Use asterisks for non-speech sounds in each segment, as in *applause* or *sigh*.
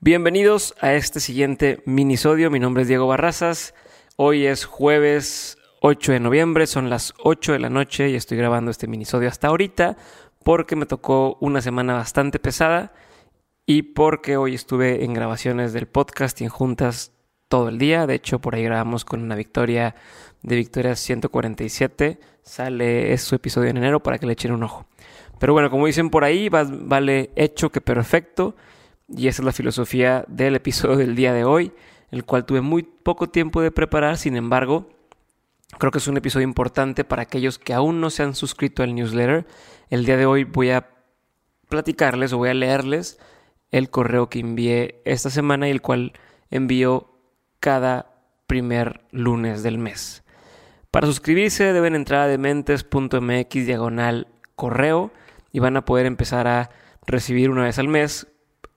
Bienvenidos a este siguiente minisodio. Mi nombre es Diego Barrazas. Hoy es jueves 8 de noviembre, son las 8 de la noche y estoy grabando este minisodio hasta ahorita porque me tocó una semana bastante pesada y porque hoy estuve en grabaciones del podcast y en juntas todo el día. De hecho, por ahí grabamos con una victoria de Victoria 147. Sale su episodio en enero para que le echen un ojo. Pero bueno, como dicen por ahí, vale hecho que perfecto. Y esa es la filosofía del episodio del día de hoy, el cual tuve muy poco tiempo de preparar, sin embargo, creo que es un episodio importante para aquellos que aún no se han suscrito al newsletter. El día de hoy voy a platicarles o voy a leerles el correo que envié esta semana y el cual envío cada primer lunes del mes. Para suscribirse deben entrar a dementes.mx diagonal correo y van a poder empezar a recibir una vez al mes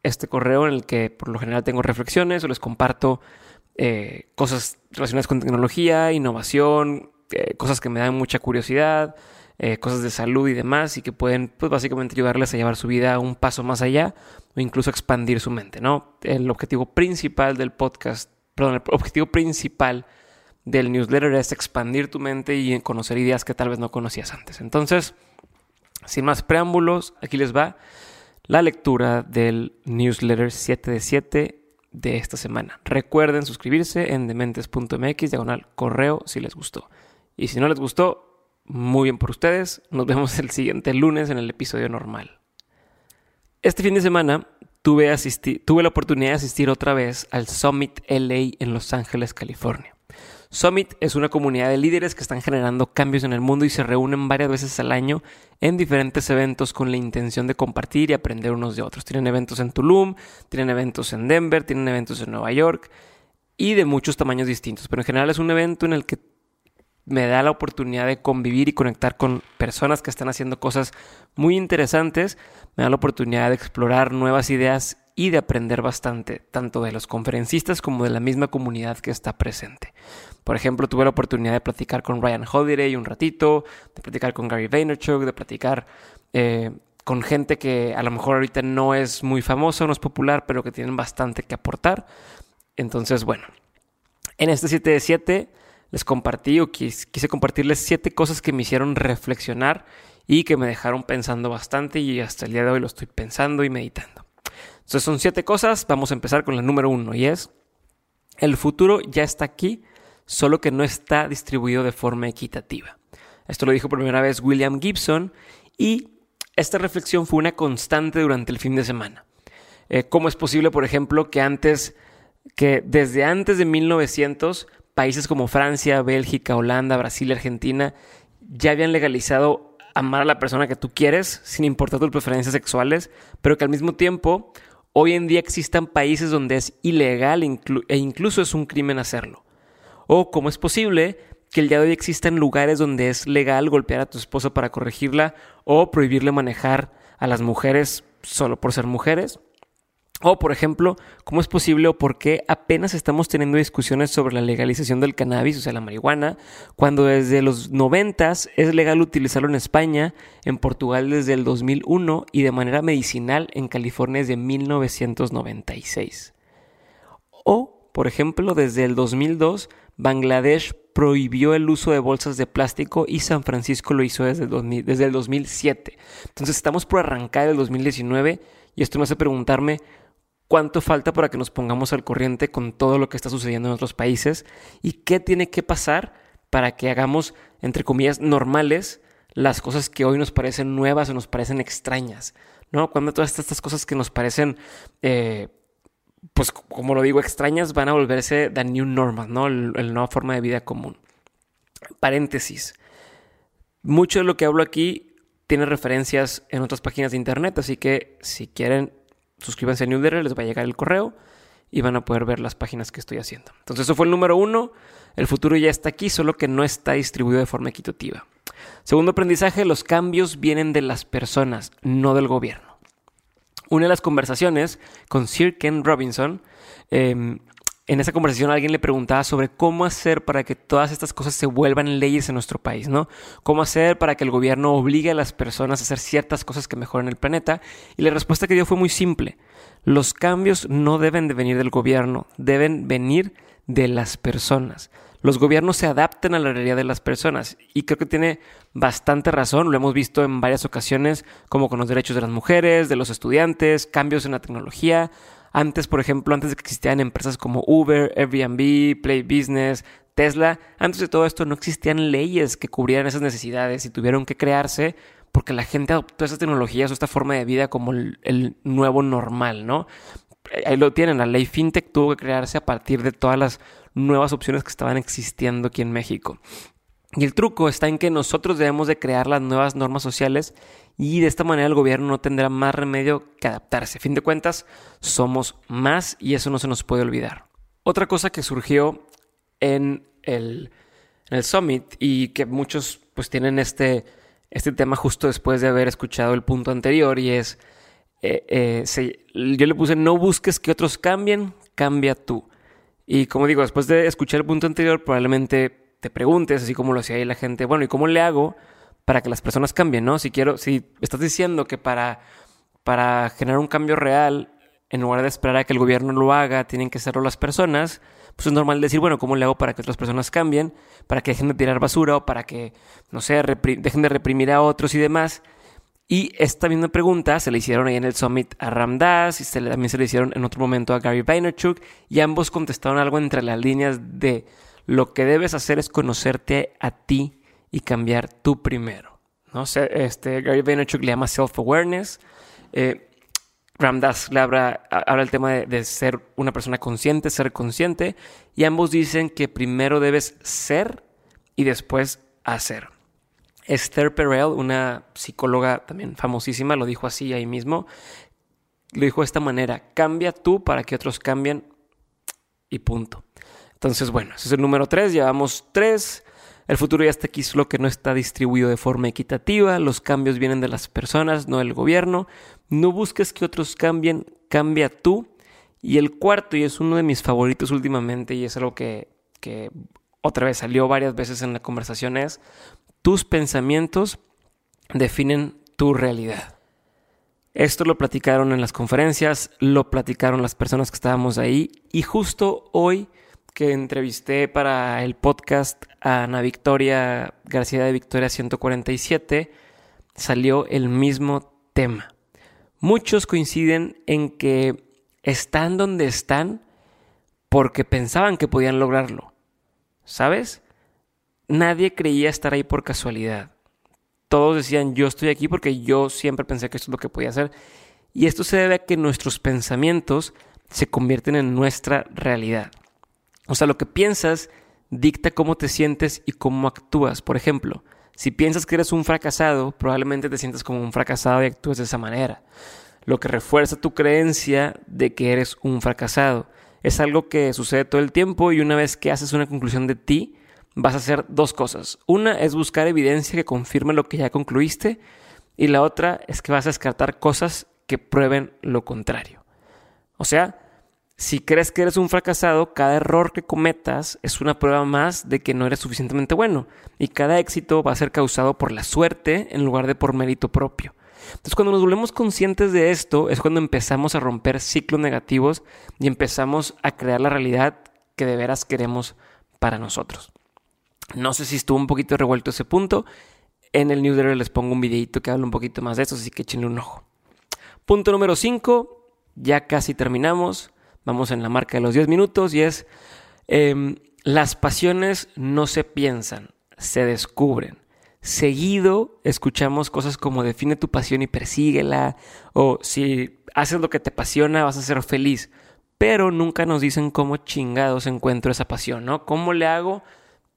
este correo en el que por lo general tengo reflexiones o les comparto eh, cosas relacionadas con tecnología, innovación, eh, cosas que me dan mucha curiosidad, eh, cosas de salud y demás y que pueden pues básicamente ayudarles a llevar su vida un paso más allá o incluso expandir su mente, ¿no? El objetivo principal del podcast, perdón, el objetivo principal del newsletter es expandir tu mente y conocer ideas que tal vez no conocías antes. Entonces, sin más preámbulos, aquí les va la lectura del newsletter 7 de 7 de esta semana. Recuerden suscribirse en dementes.mx, diagonal correo, si les gustó. Y si no les gustó, muy bien por ustedes. Nos vemos el siguiente lunes en el episodio normal. Este fin de semana tuve, tuve la oportunidad de asistir otra vez al Summit LA en Los Ángeles, California. Summit es una comunidad de líderes que están generando cambios en el mundo y se reúnen varias veces al año en diferentes eventos con la intención de compartir y aprender unos de otros. Tienen eventos en Tulum, tienen eventos en Denver, tienen eventos en Nueva York y de muchos tamaños distintos. Pero en general es un evento en el que me da la oportunidad de convivir y conectar con personas que están haciendo cosas muy interesantes, me da la oportunidad de explorar nuevas ideas y de aprender bastante, tanto de los conferencistas como de la misma comunidad que está presente. Por ejemplo, tuve la oportunidad de platicar con Ryan Holiday un ratito, de platicar con Gary Vaynerchuk, de platicar eh, con gente que a lo mejor ahorita no es muy famosa, no es popular, pero que tienen bastante que aportar. Entonces, bueno, en este 7 de 7 les compartí o quise compartirles 7 cosas que me hicieron reflexionar y que me dejaron pensando bastante y hasta el día de hoy lo estoy pensando y meditando. Entonces son siete cosas, vamos a empezar con la número uno y es, el futuro ya está aquí, solo que no está distribuido de forma equitativa. Esto lo dijo por primera vez William Gibson y esta reflexión fue una constante durante el fin de semana. Eh, ¿Cómo es posible, por ejemplo, que antes, que desde antes de 1900, países como Francia, Bélgica, Holanda, Brasil Argentina ya habían legalizado amar a la persona que tú quieres, sin importar tus preferencias sexuales, pero que al mismo tiempo hoy en día existan países donde es ilegal e incluso es un crimen hacerlo. O cómo es posible que el día de hoy existan lugares donde es legal golpear a tu esposa para corregirla o prohibirle manejar a las mujeres solo por ser mujeres. O, por ejemplo, cómo es posible o por qué apenas estamos teniendo discusiones sobre la legalización del cannabis, o sea, la marihuana, cuando desde los 90 es legal utilizarlo en España, en Portugal desde el 2001 y de manera medicinal en California desde 1996. O, por ejemplo, desde el 2002, Bangladesh prohibió el uso de bolsas de plástico y San Francisco lo hizo desde el, desde el 2007. Entonces estamos por arrancar el 2019 y esto me hace preguntarme cuánto falta para que nos pongamos al corriente con todo lo que está sucediendo en otros países y qué tiene que pasar para que hagamos, entre comillas, normales las cosas que hoy nos parecen nuevas o nos parecen extrañas, ¿no? Cuando todas estas cosas que nos parecen, eh, pues como lo digo, extrañas, van a volverse the new normal, ¿no? La nueva forma de vida común. Paréntesis. Mucho de lo que hablo aquí tiene referencias en otras páginas de internet, así que si quieren suscríbanse a newsletter, les va a llegar el correo y van a poder ver las páginas que estoy haciendo. Entonces, eso fue el número uno. El futuro ya está aquí, solo que no está distribuido de forma equitativa. Segundo aprendizaje, los cambios vienen de las personas, no del gobierno. Una de las conversaciones con Sir Ken Robinson eh, en esa conversación alguien le preguntaba sobre cómo hacer para que todas estas cosas se vuelvan leyes en nuestro país, ¿no? Cómo hacer para que el gobierno obligue a las personas a hacer ciertas cosas que mejoren el planeta. Y la respuesta que dio fue muy simple. Los cambios no deben de venir del gobierno, deben venir de las personas. Los gobiernos se adaptan a la realidad de las personas y creo que tiene bastante razón, lo hemos visto en varias ocasiones, como con los derechos de las mujeres, de los estudiantes, cambios en la tecnología. Antes, por ejemplo, antes de que existieran empresas como Uber, Airbnb, Play Business, Tesla, antes de todo esto no existían leyes que cubrieran esas necesidades y tuvieron que crearse porque la gente adoptó esas tecnologías o esta forma de vida como el, nuevo normal, ¿no? Ahí lo tienen, la ley FinTech tuvo que crearse a partir de todas las nuevas opciones que estaban existiendo aquí en México. Y el truco está en que nosotros debemos de crear las nuevas normas sociales y de esta manera el gobierno no tendrá más remedio que adaptarse. A fin de cuentas, somos más y eso no se nos puede olvidar. Otra cosa que surgió en el, en el Summit y que muchos pues tienen este, este tema justo después de haber escuchado el punto anterior y es, eh, eh, yo le puse no busques que otros cambien, cambia tú. Y como digo, después de escuchar el punto anterior probablemente te preguntes, así como lo hacía ahí la gente, bueno, ¿y cómo le hago para que las personas cambien, no? Si quiero, si estás diciendo que para, para generar un cambio real, en lugar de esperar a que el gobierno lo haga, tienen que hacerlo las personas, pues es normal decir, bueno, ¿cómo le hago para que otras personas cambien? Para que dejen de tirar basura o para que, no sé, dejen de reprimir a otros y demás. Y esta misma pregunta se le hicieron ahí en el Summit a Ramdas y se le, también se le hicieron en otro momento a Gary Vaynerchuk y ambos contestaron algo entre las líneas de lo que debes hacer es conocerte a ti y cambiar tú primero. ¿no? Este, Gary Vaynerchuk le llama self-awareness. Eh, Ramdas le habla, el tema de, ser una persona consciente, ser consciente, y ambos dicen que primero debes ser y después hacer. Esther Perel, una psicóloga también famosísima, lo dijo así ahí mismo, lo dijo de esta manera, cambia tú para que otros cambien y punto. Entonces, bueno, ese es el número tres, llevamos tres. El futuro ya está aquí, solo que no está distribuido de forma equitativa. Los cambios vienen de las personas, no del gobierno. No busques que otros cambien, cambia tú. Y el cuarto, y es uno de mis favoritos últimamente, y es algo que, que otra vez salió varias veces en la conversación, es tus pensamientos definen tu realidad. Esto lo platicaron en las conferencias, lo platicaron las personas que estábamos ahí, y justo hoy que entrevisté para el podcast a Ana Victoria García de Victoria 147, salió el mismo tema. Muchos coinciden en que están donde están porque pensaban que podían lograrlo. ¿Sabes? Nadie creía estar ahí por casualidad. Todos decían, yo estoy aquí porque yo siempre pensé que esto es lo que podía hacer. Y esto se debe a que nuestros pensamientos se convierten en nuestra realidad. O sea, lo que piensas dicta cómo te sientes y cómo actúas. Por ejemplo, si piensas que eres un fracasado, probablemente te sientas como un fracasado y actúes de esa manera. Lo que refuerza tu creencia de que eres un fracasado. Es algo que sucede todo el tiempo y una vez que haces una conclusión de ti, vas a hacer dos cosas. Una es buscar evidencia que confirme lo que ya concluiste y la otra es que vas a descartar cosas que prueben lo contrario. O sea, si crees que eres un fracasado, cada error que cometas es una prueba más de que no eres suficientemente bueno. Y cada éxito va a ser causado por la suerte en lugar de por mérito propio. Entonces, cuando nos volvemos conscientes de esto, es cuando empezamos a romper ciclos negativos y empezamos a crear la realidad que de veras queremos para nosotros. No sé si estuvo un poquito revuelto ese punto. En el newsletter les pongo un videito que habla un poquito más de eso, así que échenle un ojo. Punto número 5, ya casi terminamos vamos en la marca de los 10 minutos y es, em, las pasiones no se piensan, se descubren. Seguido escuchamos cosas como define tu pasión y persíguela, o si haces lo que te apasiona vas a ser feliz, pero nunca nos dicen cómo chingados encuentro esa pasión, ¿no? ¿Cómo le hago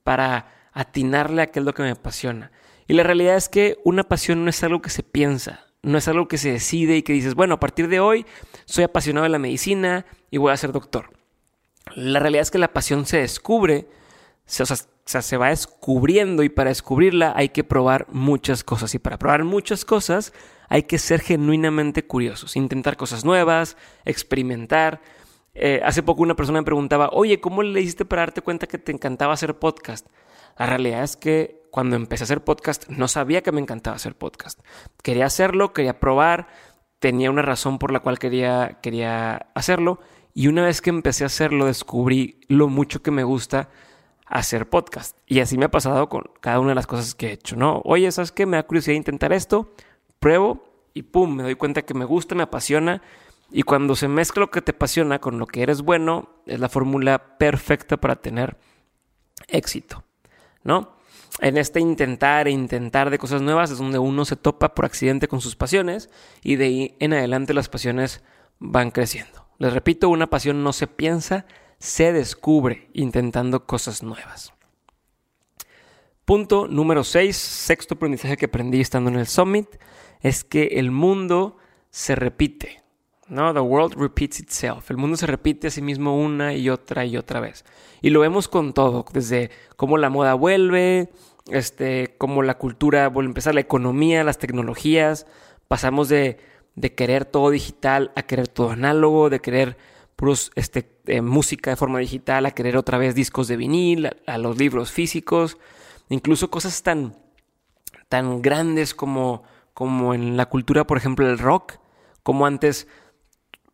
para atinarle a qué es lo que me apasiona? Y la realidad es que una pasión no es algo que se piensa, no es algo que se decide y que dices, bueno, a partir de hoy soy apasionado de la medicina y voy a ser doctor. La realidad es que la pasión se descubre, se, se va descubriendo y para descubrirla hay que probar muchas cosas. Y para probar muchas cosas hay que ser genuinamente curiosos, intentar cosas nuevas, experimentar. Eh, hace poco una persona me preguntaba, oye, ¿cómo le hiciste para darte cuenta que te encantaba hacer podcast? La realidad es que cuando empecé a hacer podcast no sabía que me encantaba hacer podcast. Quería hacerlo, quería probar, tenía una razón por la cual quería, quería hacerlo. Y una vez que empecé a hacerlo, descubrí lo mucho que me gusta hacer podcast. Y así me ha pasado con cada una de las cosas que he hecho, ¿no? Oye, ¿sabes qué? Me da curiosidad intentar esto, pruebo y pum, me doy cuenta que me gusta, me apasiona. Y cuando se mezcla lo que te apasiona con lo que eres bueno, es la fórmula perfecta para tener éxito, ¿no? En este intentar e intentar de cosas nuevas es donde uno se topa por accidente con sus pasiones y de ahí en adelante las pasiones van creciendo. Les repito, una pasión no se piensa, se descubre intentando cosas nuevas. Punto número 6, sexto aprendizaje que aprendí estando en el Summit, es que el mundo se repite. ¿No? The world repeats itself. El mundo se repite a sí mismo una y otra y otra vez. Y lo vemos con todo, desde cómo la moda vuelve, este, cómo la cultura vuelve a empezar, la economía, las tecnologías. Pasamos de, de querer todo digital a querer todo análogo, de querer puros, este, eh, música de forma digital a querer otra vez discos de vinil, a, los libros físicos, incluso cosas tan, tan grandes como, como en la cultura, por ejemplo, el rock, como antes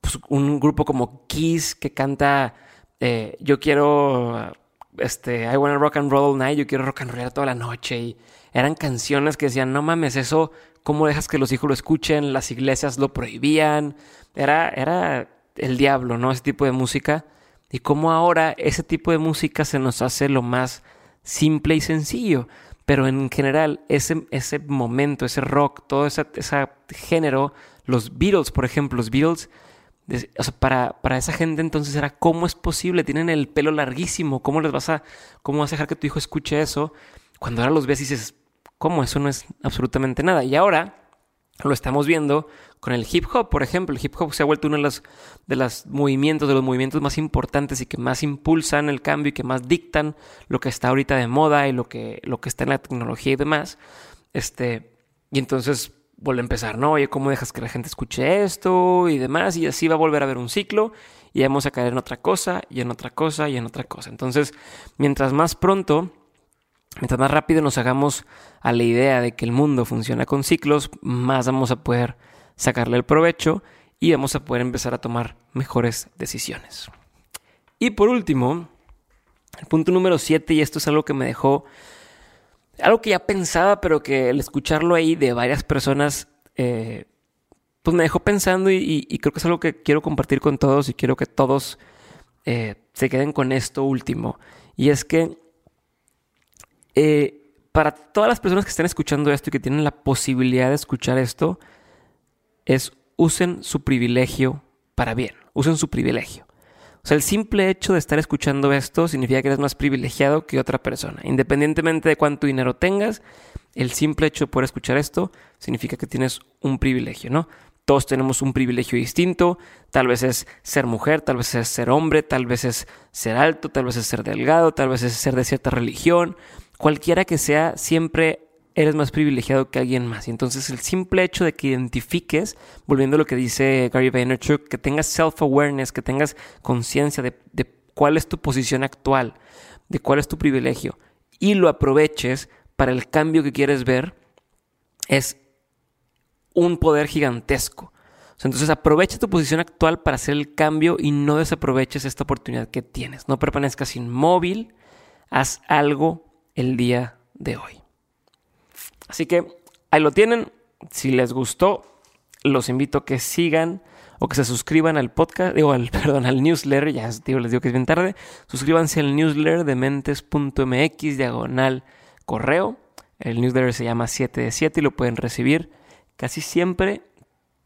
pues, un grupo como Kiss que canta eh, yo quiero este I wanna rock and roll all night, yo quiero rock and roll toda la noche y eran canciones que decían, "No mames, eso cómo dejas que los hijos lo escuchen? Las iglesias lo prohibían." Era era el diablo, ¿no? Ese tipo de música y cómo ahora ese tipo de música se nos hace lo más simple y sencillo. Pero en general, ese, ese momento, ese rock, todo ese, ese género, los Beatles, por ejemplo, los Beatles para, para, esa gente entonces era cómo es posible, tienen el pelo larguísimo, cómo les vas a, cómo vas a dejar que tu hijo escuche eso, cuando ahora los ves y dices, ¿cómo? Eso no es absolutamente nada. Y ahora lo estamos viendo con el hip hop, por ejemplo. El hip hop se ha vuelto uno de los, de los movimientos, de los movimientos más importantes y que más impulsan el cambio y que más dictan lo que está ahorita de moda y lo que, lo que está en la tecnología y demás. Este, y entonces vuelve a empezar, ¿no? Oye, ¿cómo dejas que la gente escuche esto y demás? Y así va a volver a haber un ciclo y vamos a caer en otra cosa y en otra cosa y en otra cosa. Entonces, mientras más pronto, mientras más rápido nos hagamos a la idea de que el mundo funciona con ciclos, más vamos a poder sacarle el provecho y vamos a poder empezar a tomar mejores decisiones. Y por último, el punto número 7, y esto es algo que me dejó algo que ya pensaba, pero que el escucharlo ahí de varias personas, eh, pues me dejó pensando y, creo que es algo que quiero compartir con todos y quiero que todos eh, se queden con esto último. Y es que eh, para todas las personas que están escuchando esto y que tienen la posibilidad de escuchar esto, es usen su privilegio para bien, usen su privilegio. O sea, el simple hecho de estar escuchando esto significa que eres más privilegiado que otra persona. Independientemente de cuánto dinero tengas, el simple hecho de poder escuchar esto significa que tienes un privilegio, ¿no? Todos tenemos un privilegio distinto, tal vez es ser mujer, tal vez es ser hombre, tal vez es ser alto, tal vez es ser delgado, tal vez es ser de cierta religión, cualquiera que sea, siempre eres más privilegiado que alguien más. Y entonces el simple hecho de que identifiques, volviendo a lo que dice Gary Vaynerchuk, que tengas self-awareness, que tengas conciencia de, de cuál es tu posición actual, de cuál es tu privilegio, y lo aproveches para el cambio que quieres ver, es un poder gigantesco. Entonces aprovecha tu posición actual para hacer el cambio y no desaproveches esta oportunidad que tienes. No permanezcas inmóvil, haz algo el día de hoy. Así que ahí lo tienen. Si les gustó, los invito a que sigan o que se suscriban al podcast, digo, al, *laughs* perdón, al newsletter, ya les digo que es bien tarde, suscríbanse al newsletter de mentes.mx, diagonal correo. El newsletter se llama 7 de 7 y lo pueden recibir casi siempre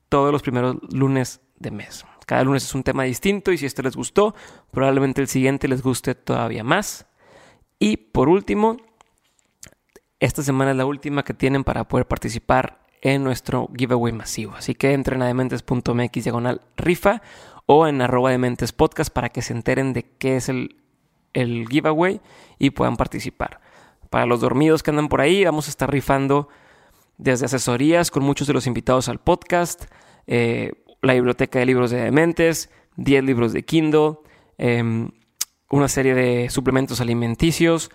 todos los primeros lunes de mes. Cada lunes es un tema distinto y si este les gustó, probablemente el siguiente les guste todavía más. Y por último, esta semana es la última que tienen para poder participar en nuestro giveaway masivo. Así que entren a dementes.mx diagonal rifa o en arroba dementes podcast para que se enteren de qué es el, el giveaway y puedan participar. Para los dormidos que andan por ahí, vamos a estar rifando desde asesorías con muchos de los invitados al podcast, eh, la biblioteca de libros de Dementes, 10 libros de Kindle, em, una serie de suplementos alimenticios,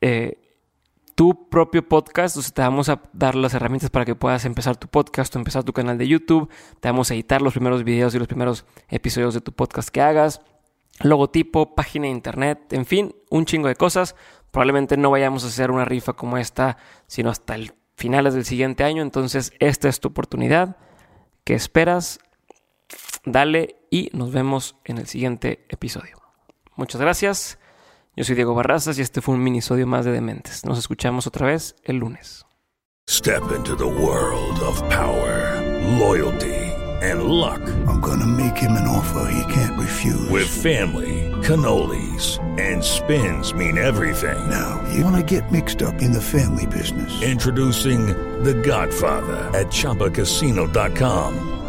eh, tu propio podcast. O sea, te vamos a dar las herramientas para que puedas empezar tu podcast o empezar tu canal de YouTube. Te vamos a editar los primeros videos y los primeros episodios de tu podcast que hagas. Logotipo, página de internet, en fin, un chingo de cosas. Probablemente no vayamos a hacer una rifa como esta, sino hasta el finales del siguiente año. Entonces, esta es tu oportunidad. ¿Qué esperas? Dale y nos vemos en el siguiente episodio. Muchas gracias. Yo soy Diego Barrazas y este fue un minisodio más de Dementes. Nos escuchamos otra vez el lunes. Step into the world of power, loyalty, and luck. I'm gonna make him an offer he can't refuse. With family, cannolis, and spins mean everything. Now, you wanna get mixed up in the family business. Introducing The Godfather at ChumbaCasino.com.